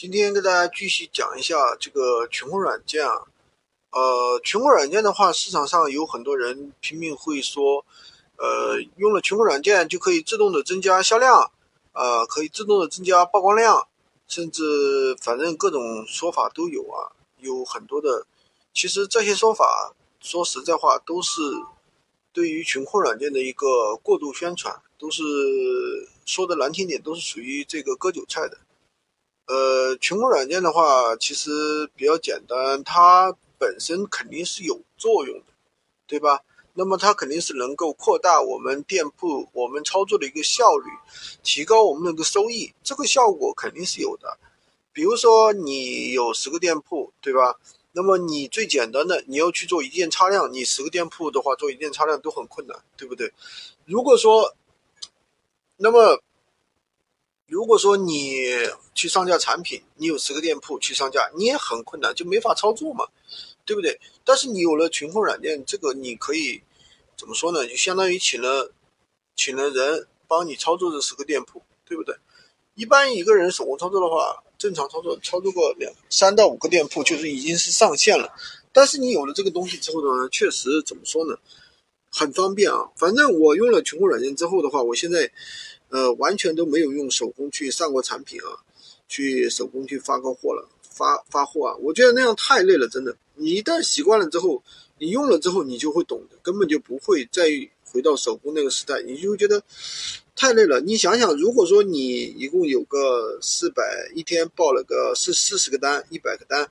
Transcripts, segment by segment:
今天跟大家继续讲一下这个群控软件啊，呃，群控软件的话，市场上有很多人拼命会说，呃，用了群控软件就可以自动的增加销量，呃，可以自动的增加曝光量，甚至反正各种说法都有啊，有很多的。其实这些说法说实在话都是对于群控软件的一个过度宣传，都是说的难听点，都是属于这个割韭菜的。呃，群控软件的话，其实比较简单，它本身肯定是有作用的，对吧？那么它肯定是能够扩大我们店铺我们操作的一个效率，提高我们的一个收益，这个效果肯定是有的。比如说你有十个店铺，对吧？那么你最简单的，你要去做一键差量，你十个店铺的话做一键差量都很困难，对不对？如果说，那么。如果说你去上架产品，你有十个店铺去上架，你也很困难，就没法操作嘛，对不对？但是你有了群控软件，这个你可以怎么说呢？就相当于请了请了人帮你操作这十个店铺，对不对？一般一个人手工操作的话，正常操作操作个两三到五个店铺，就是已经是上线了。但是你有了这个东西之后呢，确实怎么说呢？很方便啊。反正我用了群控软件之后的话，我现在。呃，完全都没有用手工去上过产品啊，去手工去发过货了，发发货啊，我觉得那样太累了，真的。你一旦习惯了之后，你用了之后，你就会懂的，根本就不会再回到手工那个时代，你就觉得太累了。你想想，如果说你一共有个四百，一天报了个四四十个单，一百个单，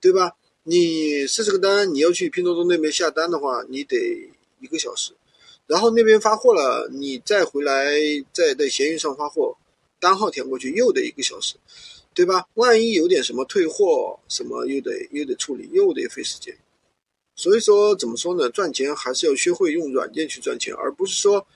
对吧？你四十个单，你要去拼多多那边下单的话，你得一个小时。然后那边发货了，你再回来再在闲鱼上发货，单号填过去又得一个小时，对吧？万一有点什么退货什么，又得又得处理，又得费时间。所以说怎么说呢？赚钱还是要学会用软件去赚钱，而不是说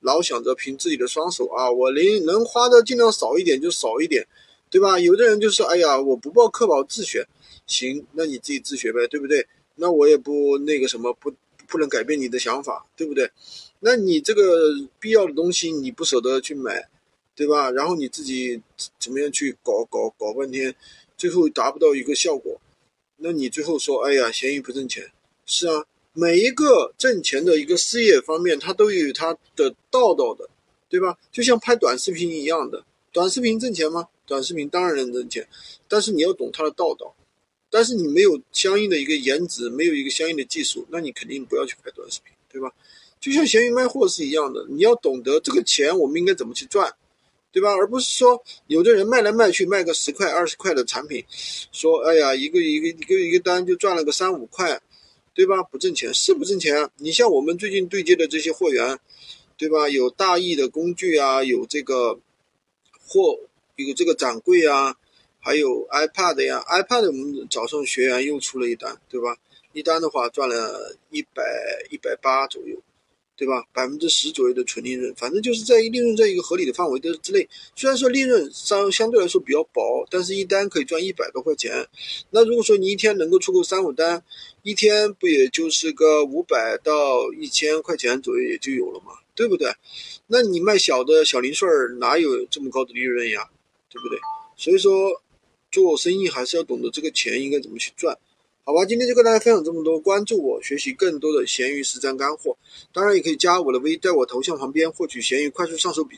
老想着凭自己的双手啊，我能能花的尽量少一点就少一点，对吧？有的人就说，哎呀，我不报课保自学，行，那你自己自学呗，对不对？那我也不那个什么不。不能改变你的想法，对不对？那你这个必要的东西你不舍得去买，对吧？然后你自己怎么样去搞搞搞半天，最后达不到一个效果，那你最后说，哎呀，闲鱼不挣钱。是啊，每一个挣钱的一个事业方面，它都有它的道道的，对吧？就像拍短视频一样的，短视频挣钱吗？短视频当然能挣钱，但是你要懂它的道道。但是你没有相应的一个颜值，没有一个相应的技术，那你肯定不要去拍短视频，对吧？就像闲鱼卖货是一样的，你要懂得这个钱我们应该怎么去赚，对吧？而不是说有的人卖来卖去卖个十块二十块的产品，说哎呀一个一个一个一个单就赚了个三五块，对吧？不挣钱是不挣钱。你像我们最近对接的这些货源，对吧？有大亿的工具啊，有这个货，有这个展柜啊。还有 iPad 呀，iPad 我们早上学员又出了一单，对吧？一单的话赚了一百一百八左右，对吧？百分之十左右的纯利润，反正就是在利润在一个合理的范围的之内。虽然说利润相相对来说比较薄，但是一单可以赚一百多块钱。那如果说你一天能够出够三五单，一天不也就是个五百到一千块钱左右也就有了嘛，对不对？那你卖小的小零碎儿哪有这么高的利润呀？对不对？所以说。做生意还是要懂得这个钱应该怎么去赚，好吧？今天就跟大家分享这么多，关注我，学习更多的闲鱼实战干货。当然也可以加我的微，在我头像旁边获取闲鱼快速上手笔。